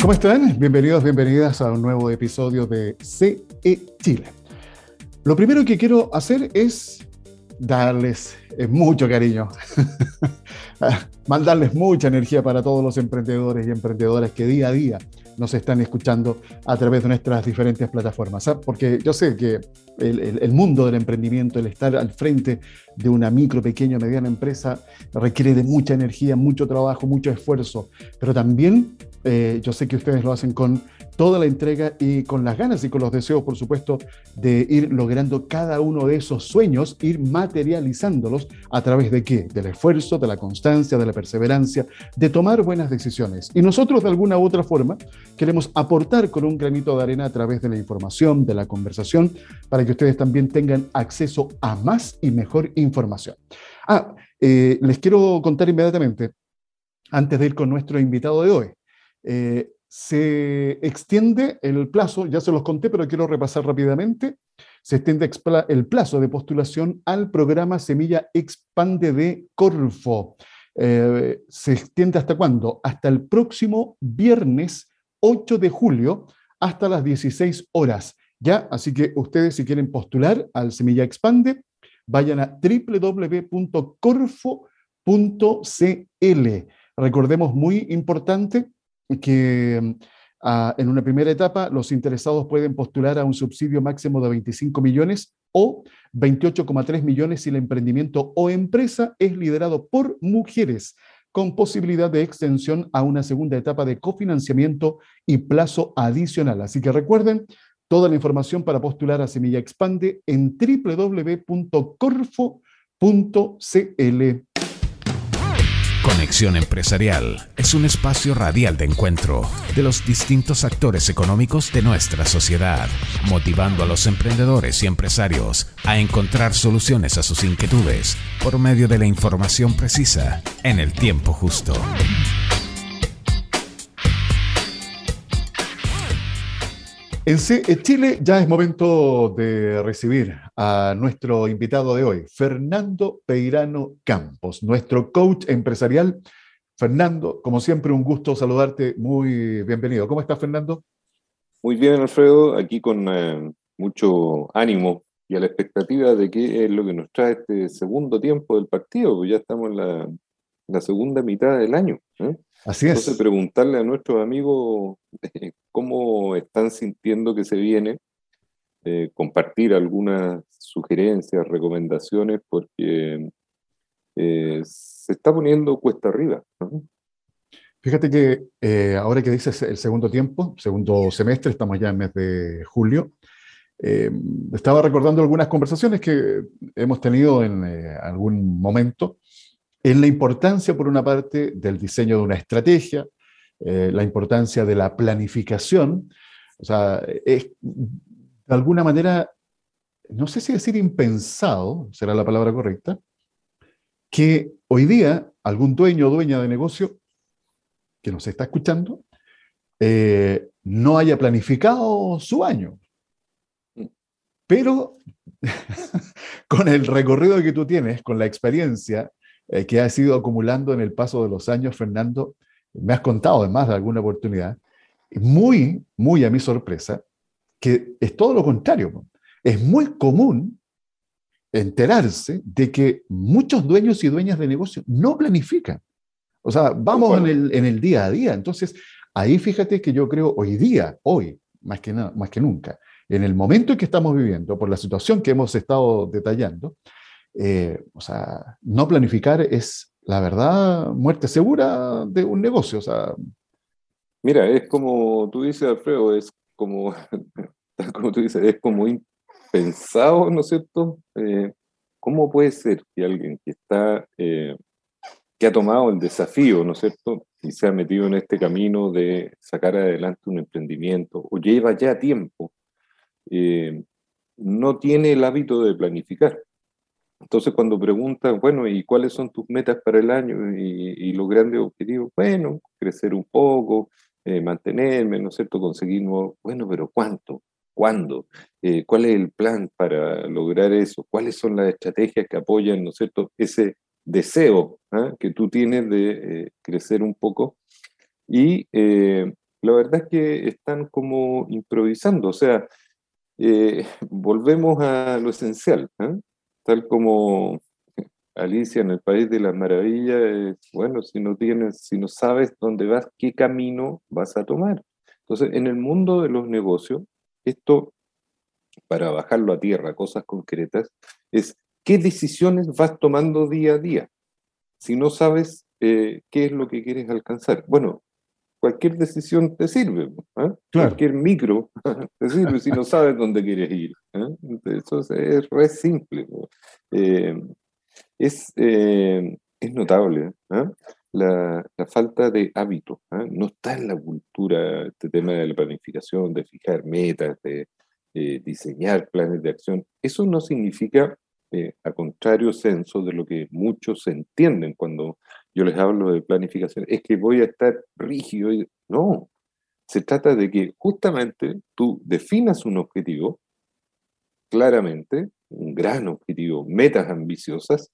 ¿Cómo están? Bienvenidos, bienvenidas a un nuevo episodio de CE Chile. Lo primero que quiero hacer es darles eh, mucho cariño, mandarles mucha energía para todos los emprendedores y emprendedoras que día a día nos están escuchando a través de nuestras diferentes plataformas. Porque yo sé que el, mundo del emprendimiento, el estar al frente de una micro, pequeña, mediana empresa, requiere de mucha energía, mucho trabajo, mucho esfuerzo, pero también eh, yo sé que ustedes lo hacen con toda la entrega y con las ganas y con los deseos, por supuesto, de ir logrando cada uno de esos sueños, ir materializándolos a través de qué? Del esfuerzo, de la constancia, de la perseverancia, de tomar buenas decisiones. Y nosotros, de alguna u otra forma, queremos aportar con un granito de arena a través de la información, de la conversación, para que ustedes también tengan acceso a más y mejor información. Ah, eh, les quiero contar inmediatamente, antes de ir con nuestro invitado de hoy, eh, se extiende el plazo, ya se los conté, pero quiero repasar rápidamente, se extiende el plazo de postulación al programa Semilla Expande de Corfo. Eh, ¿Se extiende hasta cuándo? Hasta el próximo viernes 8 de julio, hasta las 16 horas. Ya, así que ustedes si quieren postular al Semilla Expande, vayan a www.corfo.cl. Recordemos, muy importante, que ah, en una primera etapa los interesados pueden postular a un subsidio máximo de 25 millones o 28,3 millones si el emprendimiento o empresa es liderado por mujeres, con posibilidad de extensión a una segunda etapa de cofinanciamiento y plazo adicional. Así que recuerden, toda la información para postular a Semilla Expande en www.corfo.cl. Conexión Empresarial es un espacio radial de encuentro de los distintos actores económicos de nuestra sociedad, motivando a los emprendedores y empresarios a encontrar soluciones a sus inquietudes por medio de la información precisa en el tiempo justo. En Chile ya es momento de recibir a nuestro invitado de hoy, Fernando Peirano Campos, nuestro coach empresarial. Fernando, como siempre, un gusto saludarte. Muy bienvenido. ¿Cómo estás, Fernando? Muy bien, Alfredo. Aquí con eh, mucho ánimo y a la expectativa de qué es lo que nos trae este segundo tiempo del partido, pues ya estamos en la, segunda mitad del año. ¿eh? Así es. Entonces, preguntarle a nuestros amigos cómo están sintiendo que se viene, eh, compartir algunas sugerencias, recomendaciones, porque eh, se está poniendo cuesta arriba. Fíjate que ahora que dices el segundo tiempo, segundo semestre, estamos ya en mes de julio, estaba recordando algunas conversaciones que hemos tenido en algún momento en la importancia, por una parte, del diseño de una estrategia, eh, la importancia de la planificación. O sea, es de alguna manera, no sé si decir impensado, será la palabra correcta, que hoy día algún dueño o dueña de negocio que nos está escuchando eh, no haya planificado su año. Pero con el recorrido que tú tienes, con la experiencia, eh, que has ido acumulando en el paso de los años, Fernando, me has contado además de alguna oportunidad, muy, muy a mi sorpresa, que es todo lo contrario. Es muy común enterarse de que muchos dueños y dueñas de negocios no planifican. O sea, vamos en el, en el, día a día. Entonces, ahí fíjate que yo creo hoy día, hoy, más que, más que nunca, en el momento en que estamos viviendo, por la situación que hemos estado detallando, eh, o sea, no planificar es, la verdad, muerte segura de un negocio. O sea, Mira, es como tú dices, Alfredo, es como, como tú dices, es como impensado, ¿no es cierto? Eh, ¿Cómo puede ser que alguien que está, eh, que ha tomado el desafío, ¿no es cierto? Y se ha metido en este camino de sacar adelante un emprendimiento, o lleva ya tiempo, no tiene el hábito de planificar. Entonces, cuando preguntan, bueno, ¿y cuáles son tus metas para el año y, los grandes objetivos? Bueno, crecer un poco, eh, mantenerme, ¿no es cierto? Conseguir nuevos, bueno, pero ¿cuánto? ¿Cuándo? Eh, ¿Cuál es el plan para lograr eso? ¿Cuáles son las estrategias que apoyan, ¿no es cierto?, ese deseo ¿ah? que tú tienes de eh, crecer un poco. Y la verdad es que están como improvisando, o sea, volvemos a lo esencial, ¿ah? Tal como Alicia en el País de las Maravillas, bueno, si no tienes, si no sabes dónde vas, qué camino vas a tomar. Entonces, en el mundo de los negocios, esto, para bajarlo a tierra, cosas concretas, es qué decisiones vas tomando día a día. Si no sabes eh, qué es lo que quieres alcanzar. Bueno, cualquier decisión te sirve, ¿ah? cualquier micro te sirve si no sabes dónde quieres ir. Eso es, re simple. Eh, es, eh, es notable ¿ah? la, la, falta de hábito. No está en la cultura este tema de la planificación, de fijar metas, de diseñar planes de acción. Eso no significa eh, a contrario censo de lo que muchos entienden cuando yo les hablo de planificación, es que voy a estar rígido. Y... No, se trata de que justamente tú definas un objetivo claramente, un gran objetivo, metas ambiciosas,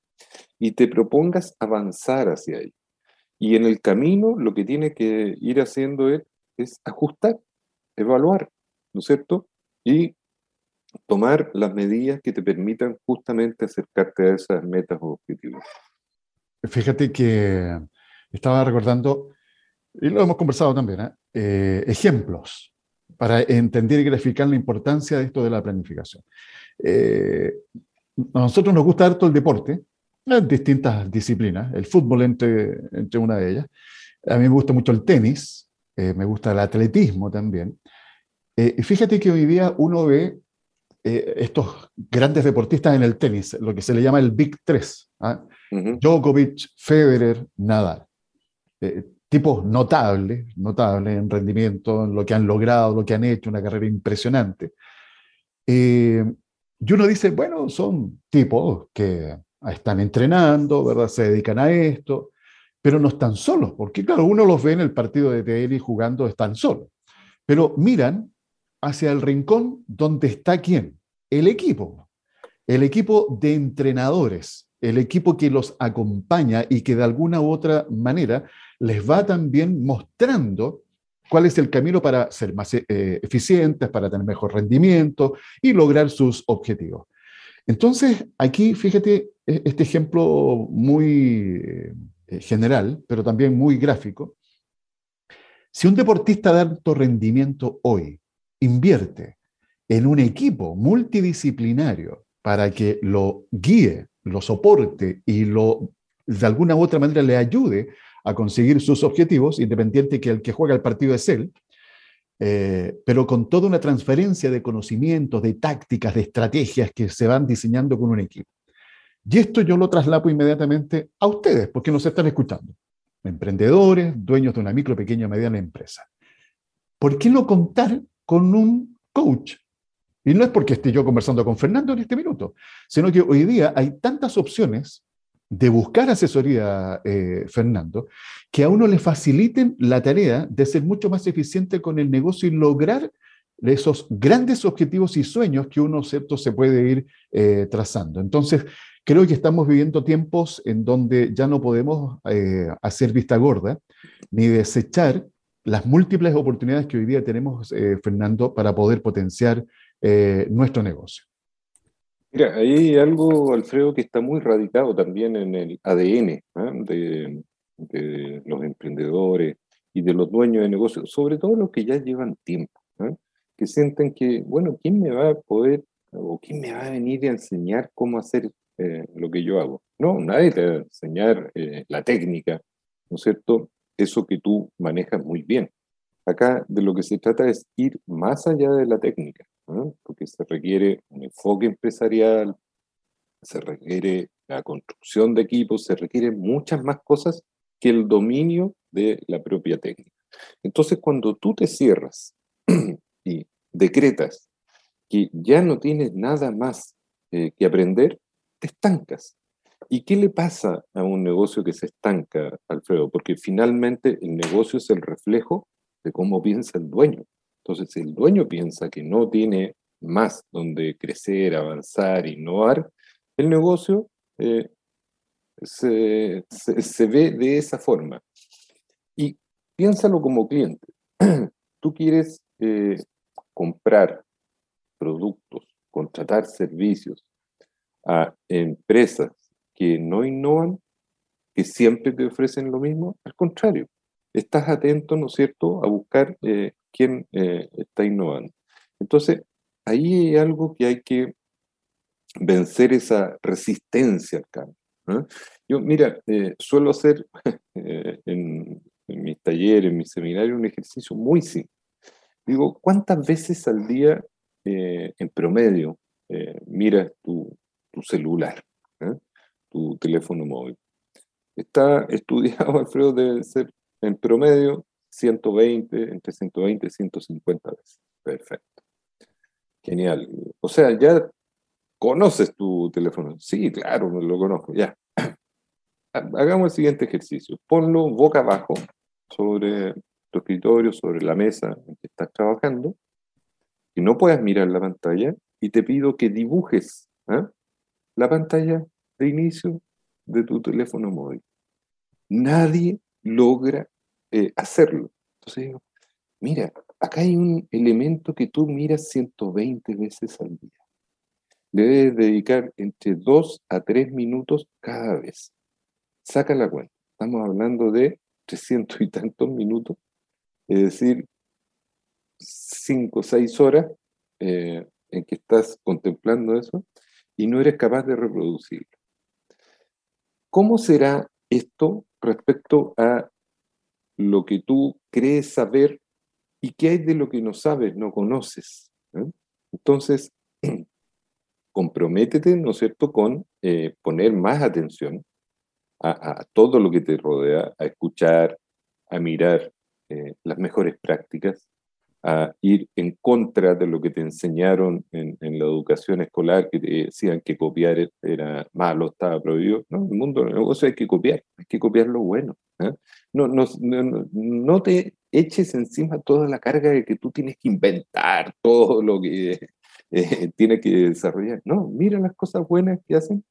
y te propongas avanzar hacia ello. Y en el camino lo que tiene que ir haciendo es, es ajustar, evaluar, ¿no es cierto? Y tomar las medidas que te permitan justamente acercarte a esas metas o objetivos. Fíjate que estaba recordando, y lo hemos conversado también, ¿eh? Eh, ejemplos para entender y graficar la importancia de esto de la planificación. Eh, a nosotros nos gusta harto el deporte, en distintas disciplinas, el fútbol entre, entre una de ellas. A mí me gusta mucho el tenis, me gusta el atletismo también. y fíjate que hoy día uno ve estos grandes deportistas en el tenis, lo que se le llama el Big Tres, ¿ah? Djokovic, Federer, Nadal. Eh, tipos notables, notables en rendimiento, en lo que han logrado, lo que han hecho, una carrera impresionante. Eh, y uno dice, bueno, son tipos que están entrenando, ¿verdad? Se dedican a esto, pero no están solos, porque claro, uno los ve en el partido de tenis jugando, están solos. Pero miran hacia el rincón donde está quién? El equipo. El equipo de entrenadores, el equipo que los acompaña y que de alguna u otra manera les va también mostrando cuál es el camino para ser más eh, eficientes, para tener mejor rendimiento y lograr sus objetivos. Entonces, aquí fíjate e-, este ejemplo muy eh, general, pero también muy gráfico. Si un deportista de alto rendimiento hoy invierte en un equipo multidisciplinario para que lo guíe, lo soporte y lo de alguna u otra manera le ayude a conseguir sus objetivos, independiente que el que juega el partido es él, eh, pero con toda una transferencia de conocimientos, de tácticas, de estrategias que se van diseñando con un equipo. Y esto yo lo traslapo inmediatamente a ustedes, porque nos están escuchando. Emprendedores, dueños de una micro, pequeña, mediana empresa. ¿Por qué no contar con un coach. Y no es porque esté yo conversando con Fernando en este minuto, sino que hoy día hay tantas opciones de buscar asesoría, eh, Fernando, que a uno le faciliten la tarea de ser mucho más eficiente con el negocio y lograr esos grandes objetivos y sueños que uno ¿cierto? se puede ir eh, trazando. Entonces, creo que estamos viviendo tiempos en donde ya no podemos eh, hacer vista gorda ni desechar las múltiples oportunidades que hoy día tenemos, eh, Fernando, para poder potenciar eh, nuestro negocio. Mira, hay algo, Alfredo, que está muy radicado también en el ADN ¿ah? de, los emprendedores y de los dueños de negocios, sobre todo los que ya llevan tiempo, ¿ah? que sienten que, bueno, ¿quién me va a poder o quién me va a venir a enseñar cómo hacer eh, lo que yo hago? No, nadie te va a enseñar la técnica, ¿no es cierto? eso que tú manejas muy bien. Acá de lo que se trata es ir más allá de la técnica, porque se requiere un enfoque empresarial, se requiere la construcción de equipos, se requieren muchas más cosas que el dominio de la propia técnica. Entonces, cuando tú te cierras y decretas que ya no tienes nada más eh, que aprender, te estancas. ¿Y qué le pasa a un negocio que se estanca, Alfredo? Porque finalmente el negocio es el reflejo de cómo piensa el dueño. Entonces, el dueño piensa que no tiene más donde crecer, avanzar, innovar, el negocio eh, se, ve de esa forma. Y piénsalo como cliente. Tú quieres eh, comprar productos, contratar servicios a empresas que no innovan, que siempre te ofrecen lo mismo. Al contrario, estás atento, ¿no es cierto?, a buscar eh, quién eh, está innovando. Entonces, ahí hay algo que hay que vencer esa resistencia al cambio. Yo, mira, eh, suelo hacer en, en, mis talleres, en mis seminarios, un ejercicio muy simple. Digo, ¿cuántas veces al día, en promedio, miras tu, tu celular, tu teléfono móvil? Está estudiado, Alfredo, debe ser en promedio, 120, entre 120 y 150 veces. Perfecto. Genial. O sea, ya conoces tu teléfono. Sí, claro, lo conozco, ya. Hagamos el siguiente ejercicio. Ponlo boca abajo sobre tu escritorio, sobre la mesa en que estás trabajando, y no puedas mirar la pantalla, y te pido que dibujes ¿ah? la pantalla de inicio de tu teléfono móvil. Nadie logra eh, hacerlo. Entonces digo, mira, acá hay un elemento que tú miras 120 veces al día. Debes dedicar entre 2 a 3 minutos cada vez. Saca la cuenta. Estamos hablando de 300 y tantos minutos, es decir, 5 o 6 horas eh, en que estás contemplando eso y no eres capaz de reproducirlo. ¿Cómo será esto respecto a lo que tú crees saber y qué hay de lo que no sabes, no conoces. ¿eh? Entonces, comprométete, ¿no es cierto?, con eh, poner más atención a, todo lo que te rodea, a escuchar, a mirar eh, las mejores prácticas, a ir en contra de lo que te enseñaron en, la educación escolar, que decían que copiar era malo, estaba prohibido. No, el mundo del negocio hay que copiar, hay que copiar lo bueno. ¿eh? No, no, no, te eches encima toda la carga de que tú tienes que inventar todo lo que eh, tienes que desarrollar. No, mira las cosas buenas que hacen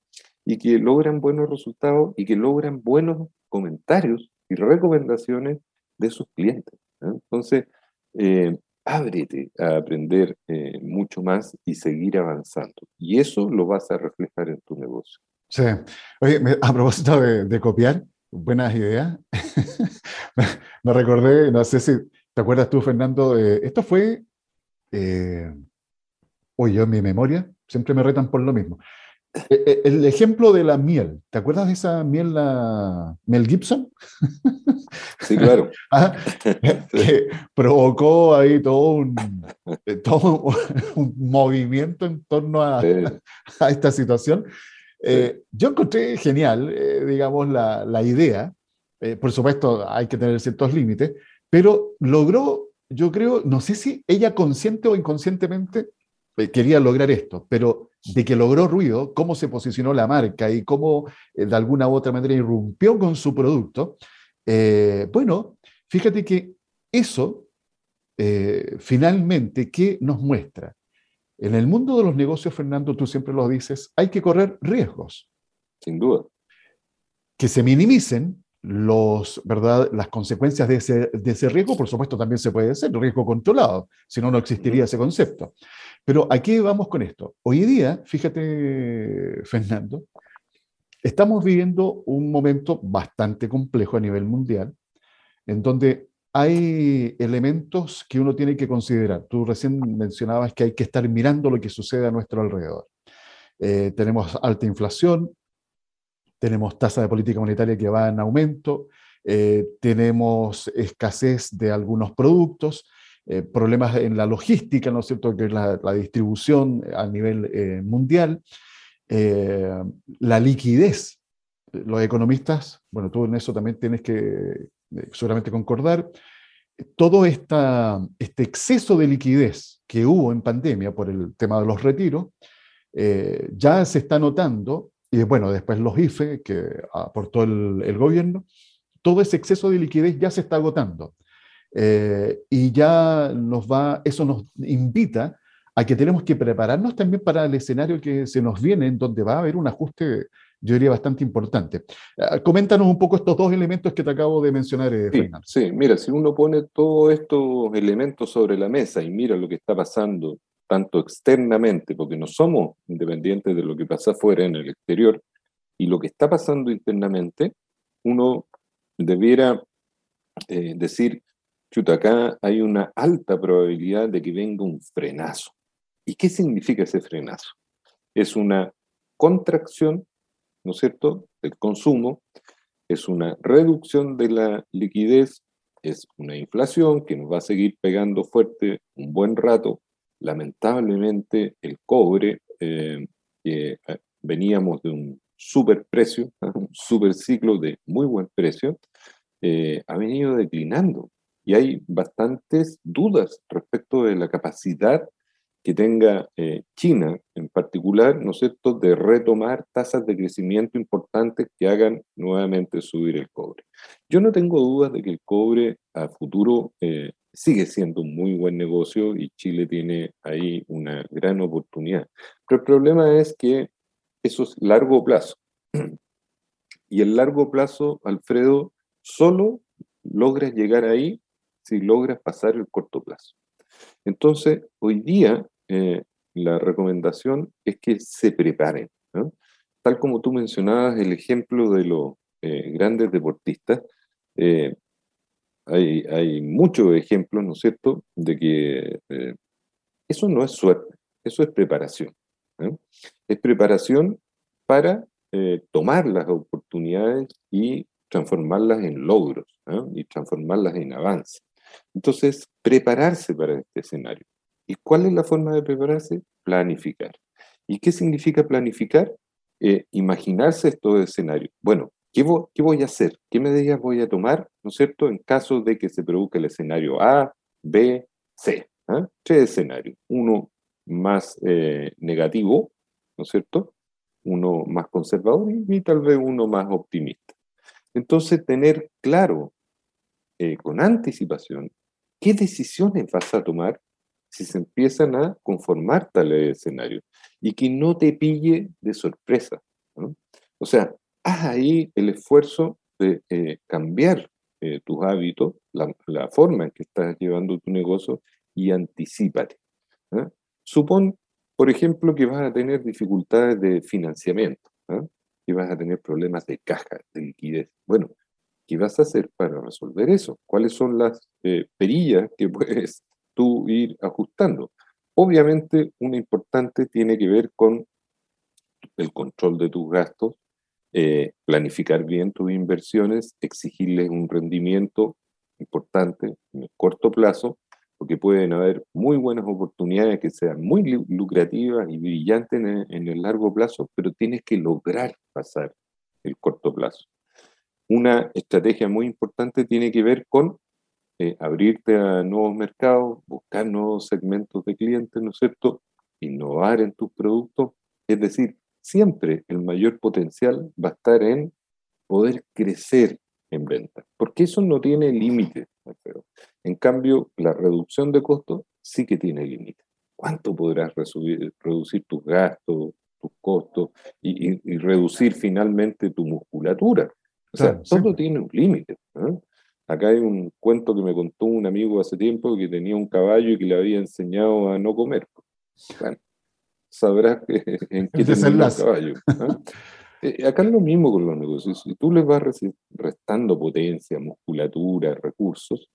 y que logran buenos resultados y que logran buenos comentarios y recomendaciones de sus clientes. ¿eh? Entonces, eh, ábrete a aprender eh, mucho más y seguir avanzando. Y eso lo vas a reflejar en tu negocio. Sí. Oye, a propósito de, copiar, buenas ideas. me, recordé, no sé si te acuerdas tú, Fernando, esto fue, eh, en mi memoria, siempre me retan por lo mismo. Eh, eh, el ejemplo de la miel, ¿te acuerdas de esa miel, la Mel Gibson? Sí, claro. Ah, que provocó ahí todo un, eh, todo un movimiento en torno a, a esta situación. yo encontré genial, digamos, la, la idea. por supuesto, hay que tener ciertos límites, pero logró, yo creo, no sé si ella consciente o inconscientemente quería lograr esto, pero de que logró ruido, cómo se posicionó la marca y cómo eh, de alguna u otra manera irrumpió con su producto, eh, bueno, fíjate que eso eh, finalmente, ¿qué nos muestra? En el mundo de los negocios, Fernando, tú siempre lo dices, hay que correr riesgos. Sin duda. Que se minimicen los, ¿verdad? las consecuencias de ese, de ese riesgo, por supuesto, también se puede hacer, riesgo controlado, si no, no existiría ese concepto. Pero aquí vamos con esto. Hoy día, fíjate, Fernando, estamos viviendo un momento bastante complejo a nivel mundial, en donde hay elementos que uno tiene que considerar. Tú recién mencionabas que hay que estar mirando lo que sucede a nuestro alrededor. Eh, tenemos alta inflación, tenemos tasa de política monetaria que va en aumento, eh, tenemos escasez de algunos productos, eh, problemas en la logística, ¿no es cierto?, que es la, distribución a nivel mundial, eh, la liquidez. Los economistas, bueno, tú en eso también tienes que seguramente concordar, todo esta, este exceso de liquidez que hubo en pandemia por el tema de los retiros, ya se está notando, y bueno, después los IFE que aportó el, gobierno, todo ese exceso de liquidez ya se está agotando. Eh, y ya nos va, eso nos invita a que tenemos que prepararnos también para el escenario que se nos viene, en donde va a haber un ajuste, yo diría, bastante importante. Eh, coméntanos un poco estos dos elementos que te acabo de mencionar, eh, Fernando. Sí, mira, si uno pone todos estos elementos sobre la mesa y mira lo que está pasando, tanto externamente, porque no somos independientes de lo que pasa afuera en el exterior, y lo que está pasando internamente, uno debiera eh, decir, chuta, acá hay una alta probabilidad de que venga un frenazo. ¿Y qué significa ese frenazo? Es una contracción, ¿no es cierto?, del consumo, es una reducción de la liquidez, es una inflación que nos va a seguir pegando fuerte un buen rato. Lamentablemente, el cobre, eh, eh, veníamos de un super precio, un super ciclo de muy buen precio, eh, ha venido declinando. Y hay bastantes dudas respecto de la capacidad que tenga eh, China en particular, ¿no es cierto?, de retomar tasas de crecimiento importantes que hagan nuevamente subir el cobre. Yo no tengo dudas de que el cobre a futuro eh, sigue siendo un muy buen negocio y Chile tiene ahí una gran oportunidad. Pero el problema es que eso es largo plazo. Y el largo plazo, Alfredo, solo logras llegar ahí si logras pasar el corto plazo. Entonces, hoy día eh, la recomendación es que se preparen. Tal como tú mencionabas el ejemplo de los eh, grandes deportistas, eh, hay, hay, muchos ejemplos, ¿no es cierto?, de que eso no es suerte, eso es preparación. Es preparación para tomar las oportunidades y transformarlas en logros y transformarlas en avance. Entonces, prepararse para este escenario. ¿Y cuál es la forma de prepararse? Planificar. ¿Y qué significa planificar? Eh, imaginarse estos escenarios. Bueno, ¿qué, ¿qué, voy a hacer? ¿Qué medidas voy a tomar, ¿no es cierto?, en caso de que se produzca el escenario A, B, C. ¿ah? Tres escenarios. Uno más eh, negativo, ¿no es cierto? Uno más conservador y, tal vez uno más optimista. Entonces, tener claro eh, con anticipación qué decisiones vas a tomar si se empiezan a conformar tal escenario y que no te pille de sorpresa. O sea, haz ahí el esfuerzo de eh, cambiar eh, tus hábitos, la, forma en que estás llevando tu negocio y anticipate. Supón, por ejemplo, que vas a tener dificultades de financiamiento, que vas a tener problemas de caja, de liquidez. Bueno, ¿qué vas a hacer para resolver eso? ¿Cuáles son las eh, perillas que puedes tú ir ajustando. Obviamente, una importante tiene que ver con el control de tus gastos, eh, planificar bien tus inversiones, exigirles un rendimiento importante en el corto plazo, porque pueden haber muy buenas oportunidades que sean muy lucrativas y brillantes en en el largo plazo, pero tienes que lograr pasar el corto plazo. Una estrategia muy importante tiene que ver con eh, abrirte a nuevos mercados, buscar nuevos segmentos de clientes, ¿no es cierto? Innovar en tus productos. Es decir, siempre el mayor potencial va a estar en poder crecer en venta, porque eso no tiene límite. En cambio, la reducción de costos sí que tiene límite. ¿Cuánto podrás reducir tus gastos, tus costos y, reducir finalmente tu musculatura? O sea, todo tiene un límite. Acá hay un cuento que me contó un amigo hace tiempo que tenía un caballo y que le había enseñado a no comer. Bueno, sabrás en qué termina el caballo. Eh, acá es lo mismo con los negocios. Si tú les vas restando potencia, musculatura, recursos,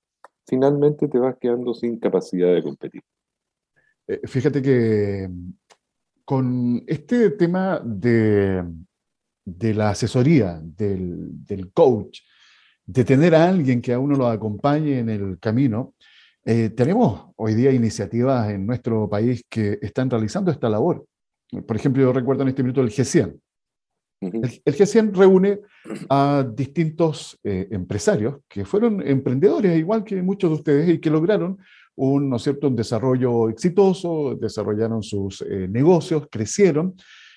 finalmente te vas quedando sin capacidad de competir. Eh, fíjate que con este tema de, de la asesoría, del, del coach, de tener a alguien que a uno lo acompañe en el camino. Eh, tenemos hoy día iniciativas en nuestro país que están realizando esta labor. Por ejemplo, yo recuerdo en este minuto el G100. El, G100 reúne a distintos eh, empresarios que fueron emprendedores, igual que muchos de ustedes, y que lograron un, ¿no cierto? un desarrollo exitoso, desarrollaron sus eh, negocios, crecieron,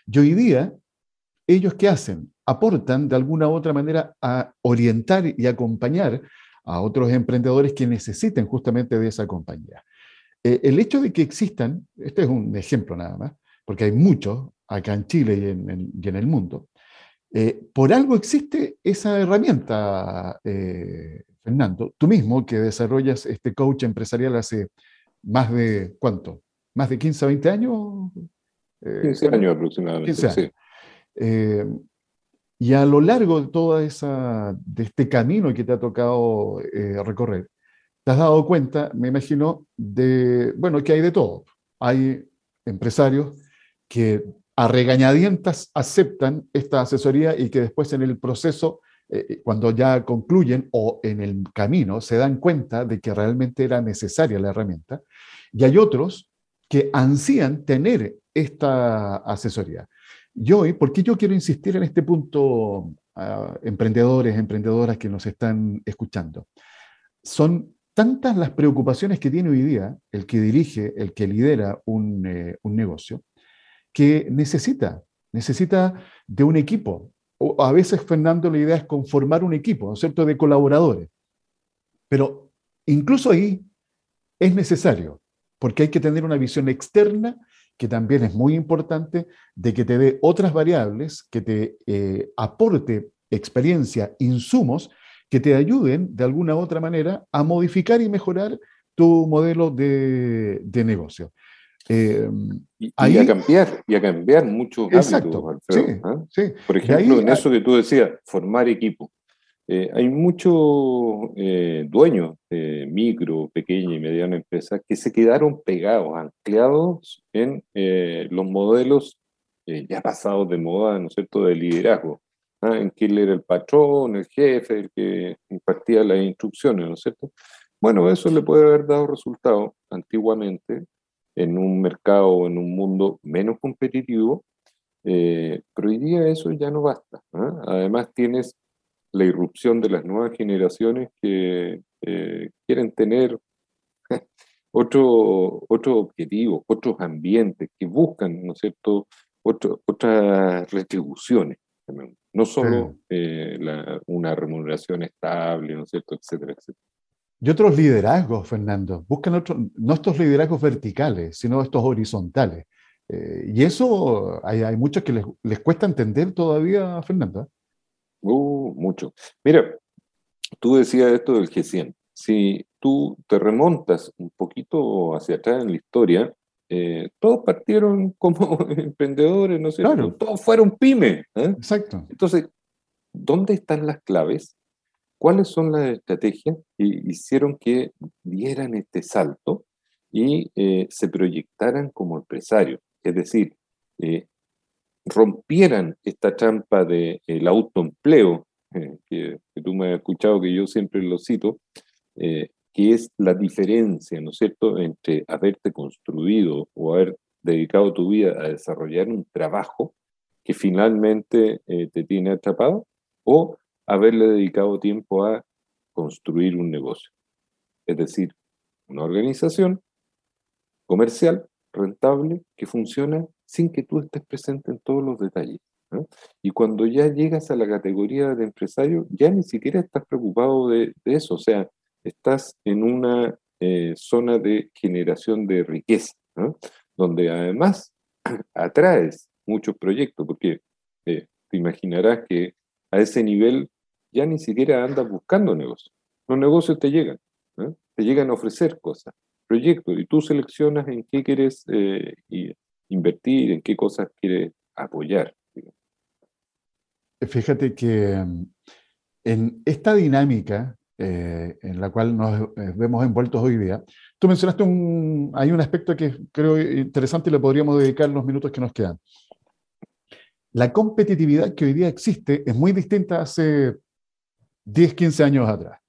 y hoy día, ¿ellos qué hacen? Aportan de alguna u otra manera a orientar y acompañar a otros emprendedores que necesiten justamente de esa compañía. Eh, el hecho de que existan, este es un ejemplo nada más, porque hay muchos acá en Chile y en, el mundo, eh, por algo existe esa herramienta, eh, Fernando. Tú mismo que desarrollas este coach empresarial hace más de, ¿cuánto? ¿Más de 15, 20 años? 15 años aproximadamente. 15 años. Sí. Y a lo largo de esa, de este camino que te ha tocado recorrer, te has dado cuenta, me imagino, de, bueno, que hay de todo. Hay empresarios que a regañadientas aceptan esta asesoría y que después en el proceso, eh, cuando ya concluyen o en el camino, se dan cuenta de que realmente era necesaria la herramienta. Y hay otros que ansían tener esta asesoría. Y hoy, ¿por qué yo quiero insistir en este punto, emprendedores, emprendedoras que nos están escuchando? Son tantas las preocupaciones que tiene hoy día el que dirige, el que lidera un, eh, un negocio, que necesita, necesita de un equipo. O a veces, Fernando, la idea es conformar un equipo, ¿no es cierto?, de colaboradores. Pero incluso ahí es necesario, porque hay que tener una visión externa que también es muy importante, de que te dé otras variables, que te eh, aporte experiencia, insumos que te ayuden de alguna u otra manera a modificar y mejorar tu modelo de, de negocio. Eh, y, a cambiar, y a cambiar muchos exacto, Alfredo, ¿ah? Por ejemplo, en eso que tú decías, formar equipo. Eh, hay muchos eh, dueños de micro, pequeña y mediana empresas que se quedaron pegados, anclados en los modelos ya pasados de moda, ¿no es cierto?, de liderazgo. ¿ah? en que él era el patrón, el jefe, el que impartía las instrucciones, ¿no es cierto? Bueno, eso le puede haber dado resultado antiguamente en un mercado, en un mundo menos competitivo, eh, pero hoy día eso ya no basta. ¿ah? Además tienes la irrupción de las nuevas generaciones que eh, quieren tener otro, otros objetivos, otros ambientes, que buscan, ¿no es cierto?, otras retribuciones. No solo eh, una remuneración estable, ¿no es cierto?, etcétera, etcétera. Y otros liderazgos, Fernando. Buscan otros, no estos liderazgos verticales, sino estos horizontales. Eh, y eso hay, hay muchos que les, les, cuesta entender todavía, Fernando. Uh, mucho. Mira, tú decías esto del G100. Si tú te remontas un poquito hacia atrás en la historia, eh, todos partieron como emprendedores, ¿no sé, todos fueron pymes. ¿eh? Exacto. Entonces, ¿dónde están las claves? ¿Cuáles son las estrategias que hicieron que dieran este salto y eh, se proyectaran como empresarios? Es decir, rompieran esta trampa del el autoempleo, que, que, tú me has escuchado que yo siempre lo cito, que es la diferencia, ¿no es cierto?, entre haberte construido o haber dedicado tu vida a desarrollar un trabajo que finalmente eh, te tiene atrapado o haberle dedicado tiempo a construir un negocio. Es decir, una organización comercial, rentable, que funciona sin que tú estés presente en todos los detalles. Y cuando ya llegas a la categoría de empresario, ya ni siquiera estás preocupado de, eso. O sea, estás en una eh, zona de generación de riqueza, donde además atraes muchos proyectos, porque eh, te imaginarás que a ese nivel ya ni siquiera andas buscando negocios. Los negocios te llegan, te llegan a ofrecer cosas, proyectos, y tú seleccionas en qué quieres eh, invertir, en qué cosas quieres apoyar. Fíjate que mm, en esta dinámica eh, en la cual nos eh, vemos envueltos hoy día. Tú mencionaste un, hay un aspecto que creo interesante y le podríamos dedicar los minutos que nos quedan. La competitividad que hoy día existe es muy distinta a hace 10, 15 años atrás.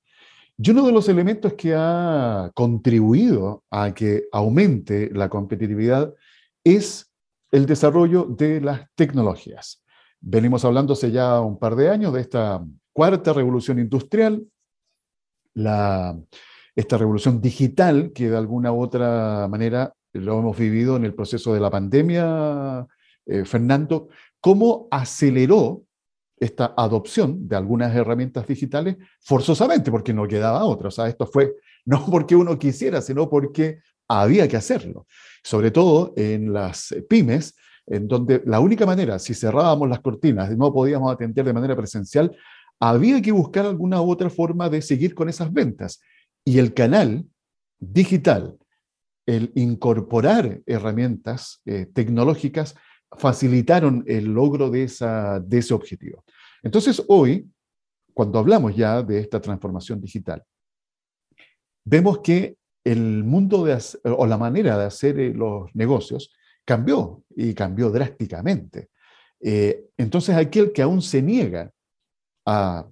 Y uno de los elementos que ha contribuido a que aumente la competitividad es el desarrollo de las tecnologías. Venimos hablando hace ya un par de años de esta cuarta revolución industrial, la, esta revolución digital que de alguna u otra manera lo hemos vivido en el proceso de la pandemia, eh, Fernando, cómo aceleró esta adopción de algunas herramientas digitales forzosamente, porque no quedaba otra. O sea, esto fue no porque uno quisiera, sino porque había que hacerlo. Sobre todo en las pymes, en donde la única manera, si cerrábamos las cortinas no podíamos atender de manera presencial, había que buscar alguna otra forma de seguir con esas ventas. Y el canal digital, el incorporar herramientas eh, tecnológicas, facilitaron el logro de, esa, de ese objetivo. Entonces, hoy, cuando hablamos ya de esta transformación digital, vemos que el mundo de, o la manera de hacer eh, los negocios cambió y cambió drásticamente. Eh, entonces, aquel que aún se niega a,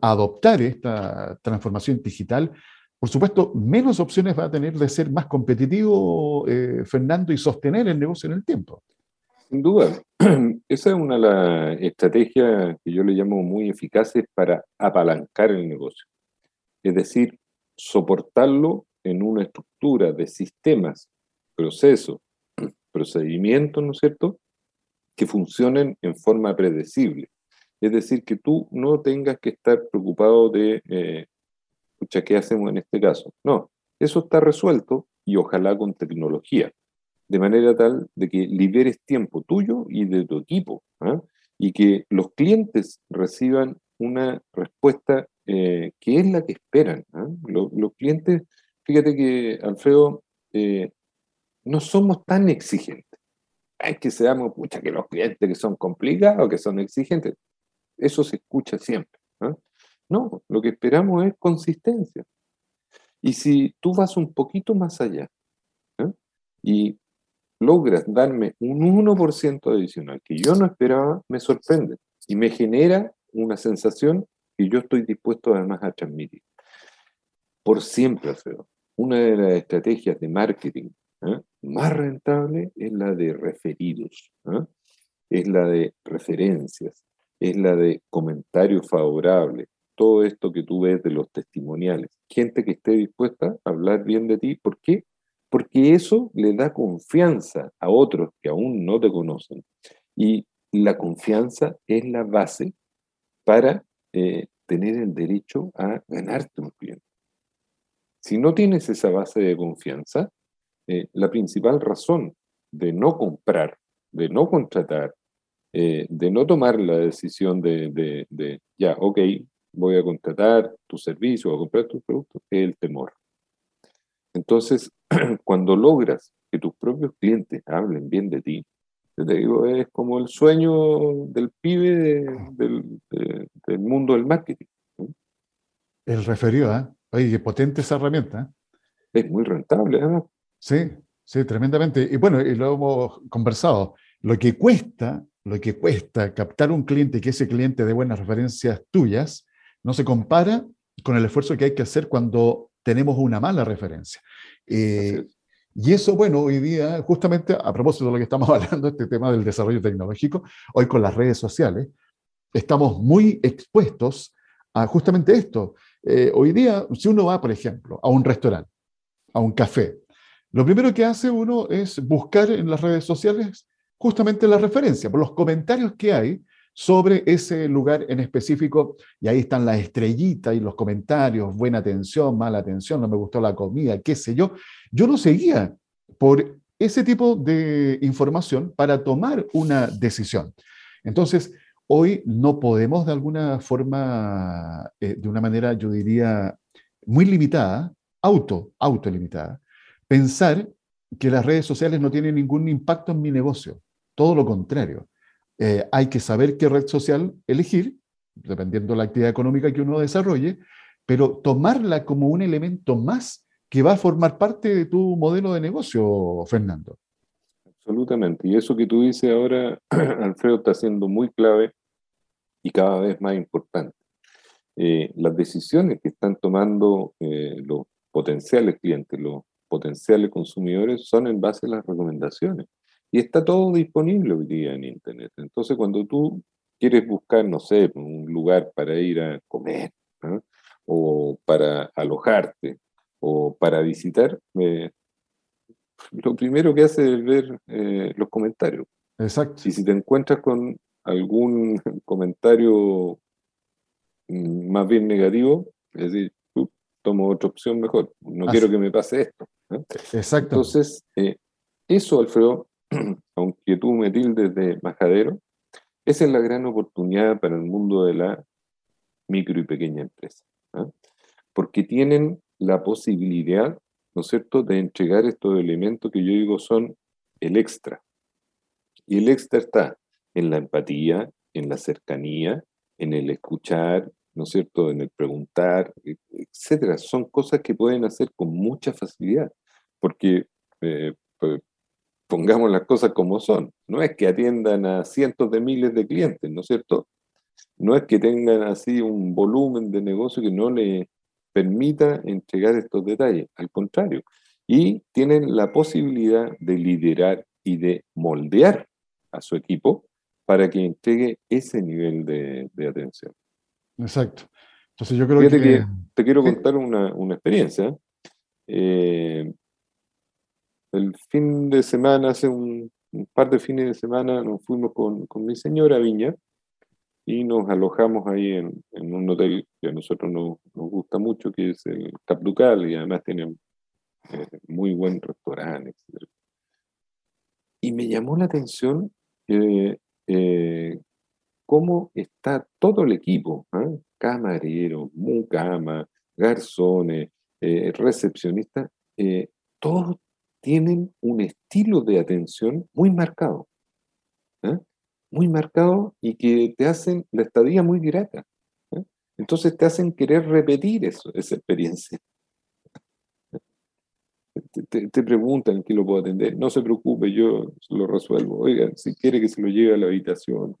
adoptar esta transformación digital, por supuesto, menos opciones va a tener de ser más competitivo, eh, Fernando, y sostener el negocio en el tiempo. Sin duda, esa es una de las estrategias que yo le llamo muy eficaces para apalancar el negocio. Es decir, soportarlo en una estructura de sistemas, procesos, procedimientos, ¿no es cierto?, que funcionen en forma predecible. Es decir, que tú no tengas que estar preocupado de, eh, ¿qué hacemos en este caso? No, eso está resuelto y ojalá con tecnología de manera tal de que liberes tiempo tuyo y de tu equipo, ¿ah? y que los clientes reciban una respuesta eh, que es la que esperan. ¿ah? Los, clientes, fíjate que, Alfredo, eh, no somos tan exigentes. Es que seamos, pucha, que los clientes que son complicados, que son exigentes, eso se escucha siempre. No, lo que esperamos es consistencia. Y si tú vas un poquito más allá y logras darme un 1% adicional que yo no esperaba, me sorprende y me genera una sensación que yo estoy dispuesto además a transmitir. Por siempre, Alfredo, una de las estrategias de marketing ¿eh? más rentable es la de referidos, ¿eh? es la de referencias, es la de comentarios favorables, todo esto que tú ves de los testimoniales, gente que esté dispuesta a hablar bien de ti, ¿por qué? porque eso le da confianza a otros que aún no te conocen. Y la confianza es la base para eh, tener el derecho a ganarte un cliente. Si no tienes esa base de confianza, eh, la principal razón de no comprar, de no contratar, eh, de no tomar la decisión de, ya, ok, voy a contratar tu servicio o a comprar tus productos, es el temor. Entonces, cuando logras que tus propios clientes hablen bien de ti, te digo, es como el sueño del pibe del, mundo del marketing. El referido, ¿eh? Oye, qué potente esa herramienta. ¿eh? Es muy rentable, ¿eh? Sí, sí, tremendamente. Y bueno, y lo hemos conversado. Lo que cuesta, lo que cuesta captar un cliente y que ese cliente dé buenas referencias tuyas, no se compara con el esfuerzo que hay que hacer cuando tenemos una mala referencia. Eh, y eso, bueno, hoy día, justamente a propósito de lo que estamos hablando, este tema del desarrollo tecnológico, hoy con las redes sociales, estamos muy expuestos a justamente esto. Eh, hoy día, si uno va, por ejemplo, a un restaurante, a un café, lo primero que hace uno es buscar en las redes sociales justamente la referencia, por los comentarios que hay sobre ese lugar en específico y ahí están las estrellitas y los comentarios, buena atención, mala atención, no me gustó la comida, qué sé yo. Yo no seguía por ese tipo de información para tomar una decisión. Entonces, hoy no podemos de alguna forma, eh, de una manera, yo diría, muy limitada, auto, autolimitada, pensar que las redes sociales no tienen ningún impacto en mi negocio. Todo lo contrario. Eh, hay que saber qué red social elegir, dependiendo de la actividad económica que uno desarrolle, pero tomarla como un elemento más que va a formar parte de tu modelo de negocio, Fernando. Absolutamente. Y eso que tú dices ahora, Alfredo, está siendo muy clave y cada vez más importante. Eh, las decisiones que están tomando eh, los potenciales clientes, los potenciales consumidores, son en base a las recomendaciones. Y está todo disponible hoy día en Internet. Entonces, cuando tú quieres buscar, no sé, un lugar para ir a comer, o para alojarte, o para visitar, eh, lo primero que hace es ver eh, los comentarios. Exacto. Y si te encuentras con algún comentario mm, más bien negativo, es decir, tomo otra opción mejor, no quiero que me pase esto. Exacto. Entonces, eh, eso, Alfredo, aunque tú me tildes de majadero, esa es la gran oportunidad para el mundo de la micro y pequeña empresa. ¿ah? Porque tienen la posibilidad, ¿no es cierto?, de entregar estos elementos que yo digo son el extra. Y el extra está en la empatía, en la cercanía, en el escuchar, ¿no es cierto?, en el preguntar, e, etcétera. Son cosas que pueden hacer con mucha facilidad, porque eh, pues, pongamos las cosas como son. No es que atiendan a cientos de miles de clientes, ¿no es cierto? No es que tengan así un volumen de negocio que no le permita entregar estos detalles, al contrario. Y tienen la posibilidad de liderar y de moldear a su equipo para que entregue ese nivel de, atención. Exacto. Entonces yo creo que... Te quiero contar una, experiencia. Eh, el fin de semana, hace un, par de fines de semana, nos fuimos con, mi señora Viña y nos alojamos ahí en, un hotel que a nosotros nos, gusta mucho, que es el Capducal, y además tiene eh, muy buen restaurante, Y me llamó la atención eh, cómo está todo el equipo, ¿ah? camareros, mucama, garzones, eh, recepcionistas, eh, todos tienen un estilo de atención muy marcado, ¿ah? muy marcado y que te hacen la estadía muy grata. ¿ah? Entonces te hacen querer repetir esa experiencia. Te, te, preguntan qué lo puedo atender. No se preocupe, yo lo resuelvo. Oigan, si quiere que se lo lleve a la habitación.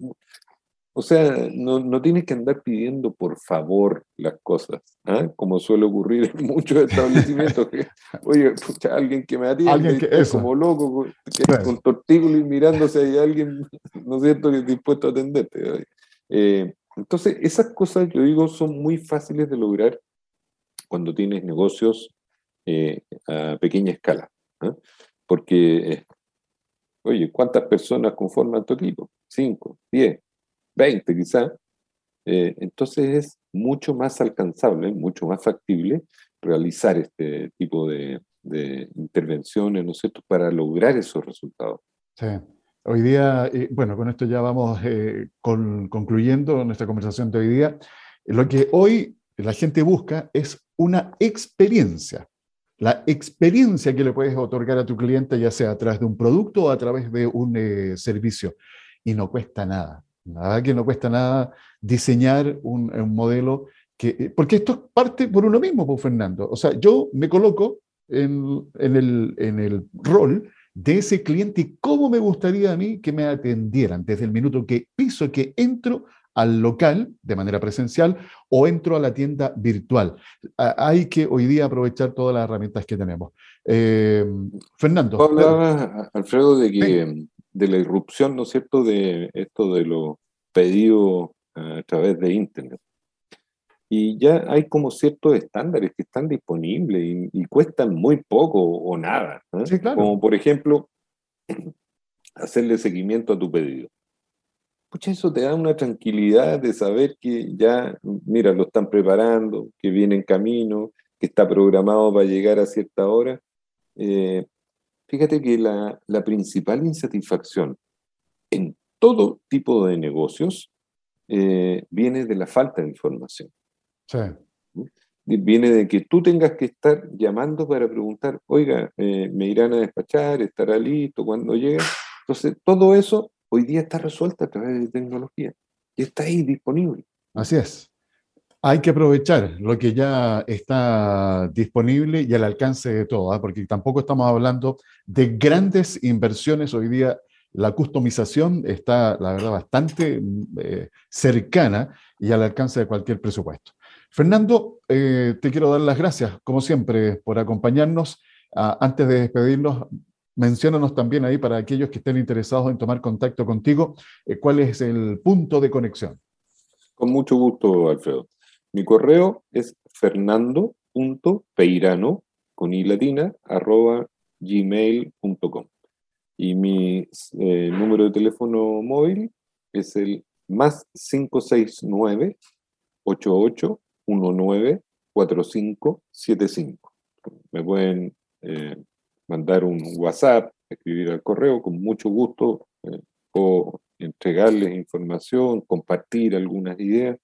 O sea, no, no, tienes que andar pidiendo por favor las cosas, ¿ah? como suele ocurrir en muchos establecimientos. Que, oye, alguien que me atiende, que, como loco, con tortícolis y mirándose hay alguien, ¿no es cierto?, que es dispuesto a atenderte. Eh, entonces, esas cosas, yo digo, son muy fáciles de lograr cuando tienes negocios eh, a pequeña escala. ¿ah? Porque, eh, oye, ¿cuántas personas conforman tu equipo? Cinco, diez 20 quizá, eh, entonces es mucho más alcanzable, mucho más factible realizar este tipo de, intervenciones, ¿no es cierto?, para lograr esos resultados. Sí. Hoy día, bueno, con esto ya vamos eh, concluyendo nuestra conversación de hoy día. Lo que hoy la gente busca es una experiencia. La experiencia que le puedes otorgar a tu cliente, ya sea a través de un producto o a través de un eh, servicio. Y no cuesta nada. Nada que no cuesta nada diseñar un, modelo que, eh, porque esto es parte por uno mismo, pues, Fernando. O sea, yo me coloco en, el, en el rol de ese cliente y cómo me gustaría a mí que me atendieran desde el minuto que piso, que entro al local de manera presencial o entro a la tienda virtual. Hay que hoy día aprovechar todas las herramientas que tenemos. Eh, Fernando. Hablaba, Alfredo, de que de la irrupción, ¿no es cierto?, de esto de los pedidos a través de Internet. Y ya hay como ciertos estándares que están disponibles y, cuestan muy poco o nada. Como por ejemplo, hacerle seguimiento a tu pedido. Pucha, eso te da una tranquilidad de saber que ya, mira, lo están preparando, que viene en camino, que está programado para llegar a cierta hora. Eh, Fíjate que la, principal insatisfacción en todo tipo de negocios eh, viene de la falta de información. Sí. Viene de que tú tengas que estar llamando para preguntar, oiga, eh, ¿me irán a despachar? ¿Estará listo cuando llegue? Entonces, todo eso hoy día está resuelto a través de tecnología y está ahí disponible. Así es hay que aprovechar lo que ya está disponible y al alcance de todos, ¿ah? porque tampoco estamos hablando de grandes inversiones. Hoy día la customización está, la verdad, bastante eh, cercana y al alcance de cualquier presupuesto. Fernando, eh, te quiero dar las gracias, como siempre, por acompañarnos. Ah, antes de despedirnos, menciónanos también ahí para aquellos que estén interesados en tomar contacto contigo, eh, cuál es el punto de conexión. Con mucho gusto, Alfredo. Mi correo es fernando.peirano, con i arroba gmail.com. Y mi eh, número de teléfono móvil es el más 569 8819 4575. Me pueden eh, mandar un WhatsApp, escribir al correo, con mucho gusto, eh, o entregarles información, compartir algunas ideas,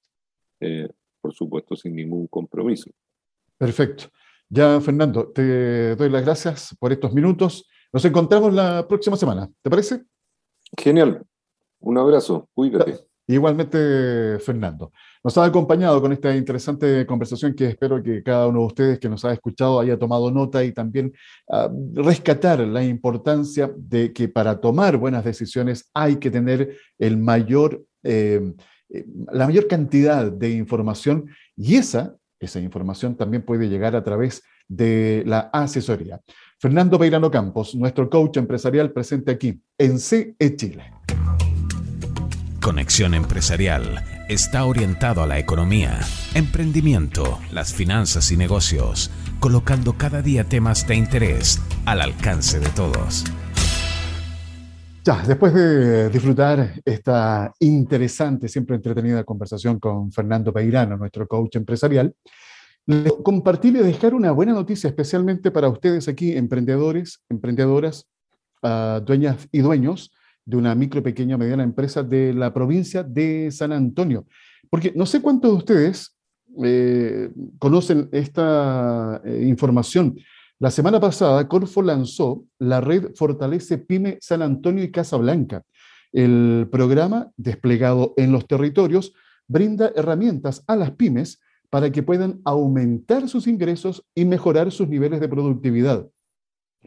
eh, por supuesto sin ningún compromiso. Perfecto. Ya, Fernando, te doy las gracias por estos minutos. Nos encontramos la próxima semana, ¿te parece? Genial. Un abrazo, cuídate. Igualmente, Fernando. Nos ha acompañado con esta interesante conversación que espero que cada uno de ustedes que nos ha escuchado haya tomado nota y también uh, rescatar la importancia de que para tomar buenas decisiones hay que tener el mayor, eh, la mayor cantidad de información y esa, esa información también puede llegar a través de la asesoría. Fernando Peirano Campos, nuestro coach empresarial presente aquí en CE Chile. Conexión Empresarial está orientado a la economía, emprendimiento, las finanzas y negocios, colocando cada día temas de interés al alcance de todos. Ya, después de disfrutar esta interesante, siempre entretenida conversación con Fernando Peirano, nuestro coach empresarial, compartir y dejar una buena noticia, especialmente para ustedes aquí, emprendedores, emprendedoras, uh, dueñas y dueños de una micro, pequeña, mediana empresa de la provincia de San Antonio. Porque no sé cuántos de ustedes eh, conocen esta eh, información. La semana pasada, Corfo lanzó la red Fortalece Pyme San Antonio y Casablanca. El programa, desplegado en los territorios, brinda herramientas a las pymes para que puedan aumentar sus ingresos y mejorar sus niveles de productividad,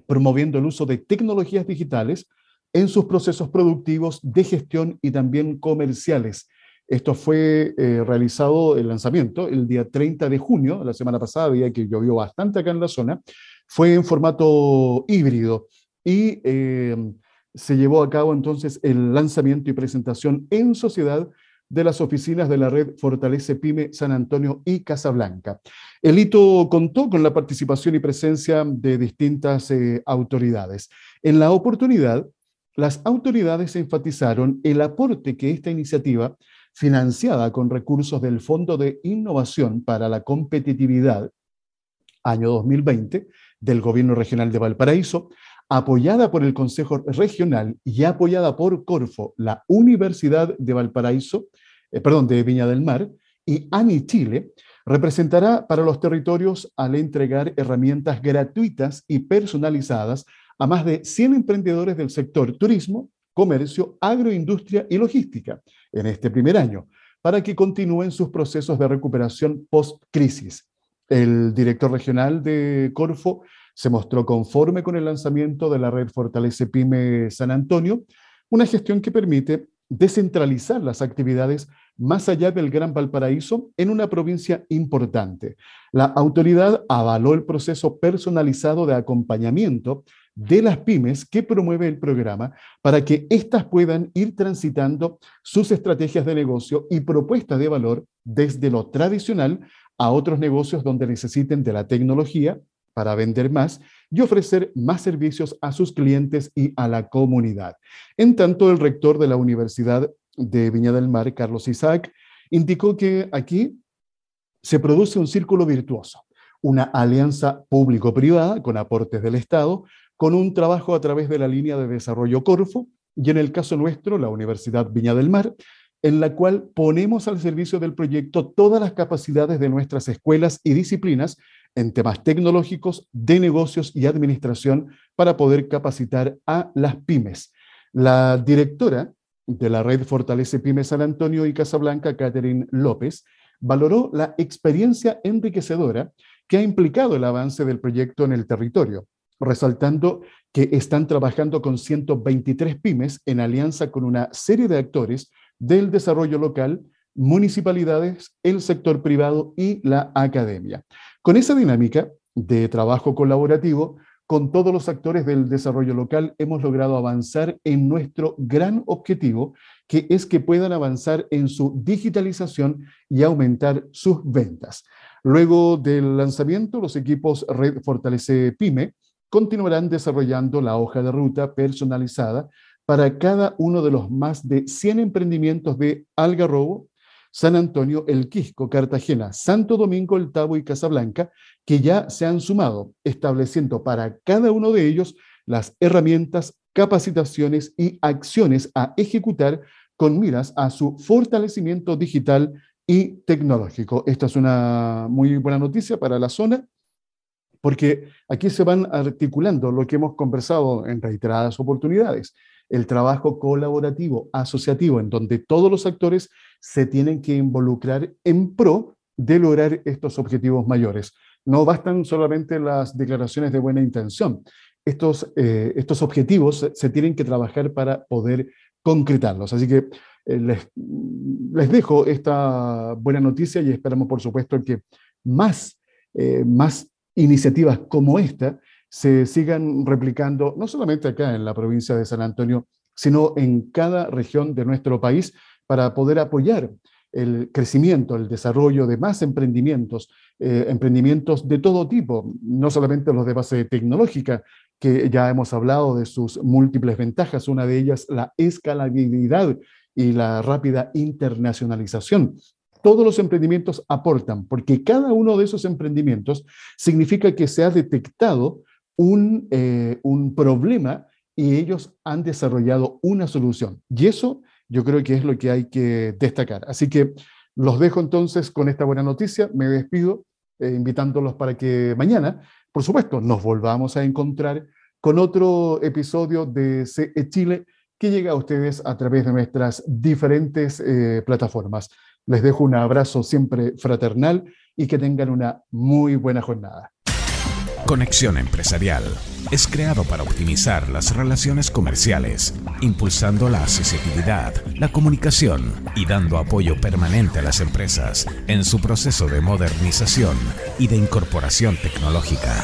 promoviendo el uso de tecnologías digitales en sus procesos productivos de gestión y también comerciales. Esto fue eh, realizado el lanzamiento el día 30 de junio, la semana pasada, día que llovió bastante acá en la zona. Fue en formato híbrido y eh, se llevó a cabo entonces el lanzamiento y presentación en sociedad de las oficinas de la red Fortalece Pyme San Antonio y Casablanca. El hito contó con la participación y presencia de distintas eh, autoridades. En la oportunidad, las autoridades enfatizaron el aporte que esta iniciativa, financiada con recursos del Fondo de Innovación para la Competitividad, año 2020, del Gobierno Regional de Valparaíso, apoyada por el Consejo Regional y apoyada por Corfo, la Universidad de Valparaíso, eh, perdón, de Viña del Mar, y ANI Chile, representará para los territorios al entregar herramientas gratuitas y personalizadas a más de 100 emprendedores del sector turismo, comercio, agroindustria y logística en este primer año, para que continúen sus procesos de recuperación post-crisis. El director regional de Corfo se mostró conforme con el lanzamiento de la red Fortalece Pyme San Antonio, una gestión que permite descentralizar las actividades más allá del Gran Valparaíso en una provincia importante. La autoridad avaló el proceso personalizado de acompañamiento de las pymes que promueve el programa para que éstas puedan ir transitando sus estrategias de negocio y propuestas de valor desde lo tradicional a otros negocios donde necesiten de la tecnología para vender más y ofrecer más servicios a sus clientes y a la comunidad. En tanto, el rector de la Universidad de Viña del Mar, Carlos Isaac, indicó que aquí se produce un círculo virtuoso, una alianza público-privada con aportes del Estado, con un trabajo a través de la línea de desarrollo Corfo y en el caso nuestro, la Universidad Viña del Mar, en la cual ponemos al servicio del proyecto todas las capacidades de nuestras escuelas y disciplinas en temas tecnológicos, de negocios y administración para poder capacitar a las pymes. La directora de la red Fortalece Pymes San Antonio y Casablanca, Catherine López, valoró la experiencia enriquecedora que ha implicado el avance del proyecto en el territorio resaltando que están trabajando con 123 pymes en alianza con una serie de actores del desarrollo local, municipalidades, el sector privado y la academia. Con esa dinámica de trabajo colaborativo, con todos los actores del desarrollo local, hemos logrado avanzar en nuestro gran objetivo, que es que puedan avanzar en su digitalización y aumentar sus ventas. Luego del lanzamiento, los equipos Red Fortalece Pyme continuarán desarrollando la hoja de ruta personalizada para cada uno de los más de 100 emprendimientos de Algarrobo, San Antonio, El Quisco, Cartagena, Santo Domingo, El Tabo y Casablanca, que ya se han sumado, estableciendo para cada uno de ellos las herramientas, capacitaciones y acciones a ejecutar con miras a su fortalecimiento digital y tecnológico. Esta es una muy buena noticia para la zona, porque aquí se van articulando lo que hemos conversado en reiteradas oportunidades, el trabajo colaborativo, asociativo, en donde todos los actores se tienen que involucrar en pro de lograr estos objetivos mayores. No bastan solamente las declaraciones de buena intención. Estos, eh, estos objetivos se, tienen que trabajar para poder concretarlos. Así que eh, les, les, dejo esta buena noticia y esperamos, por supuesto, que más, eh, más iniciativas como esta se sigan replicando, no solamente acá en la provincia de San Antonio, sino en cada región de nuestro país para poder apoyar el crecimiento, el desarrollo de más emprendimientos, eh, emprendimientos de todo tipo, no solamente los de base tecnológica, que ya hemos hablado de sus múltiples ventajas, una de ellas la escalabilidad y la rápida internacionalización. Todos los emprendimientos aportan, porque cada uno de esos emprendimientos significa que se ha detectado un, eh, un problema y ellos han desarrollado una solución. Y eso yo creo que es lo que hay que destacar. Así que los dejo entonces con esta buena noticia. Me despido eh, invitándolos para que mañana, por supuesto, nos volvamos a encontrar con otro episodio de CE Chile que llega a ustedes a través de nuestras diferentes eh, plataformas. Les dejo un abrazo siempre fraternal y que tengan una muy buena jornada. Conexión Empresarial es creado para optimizar las relaciones comerciales, impulsando la accesibilidad, la comunicación y dando apoyo permanente a las empresas en su proceso de modernización y de incorporación tecnológica.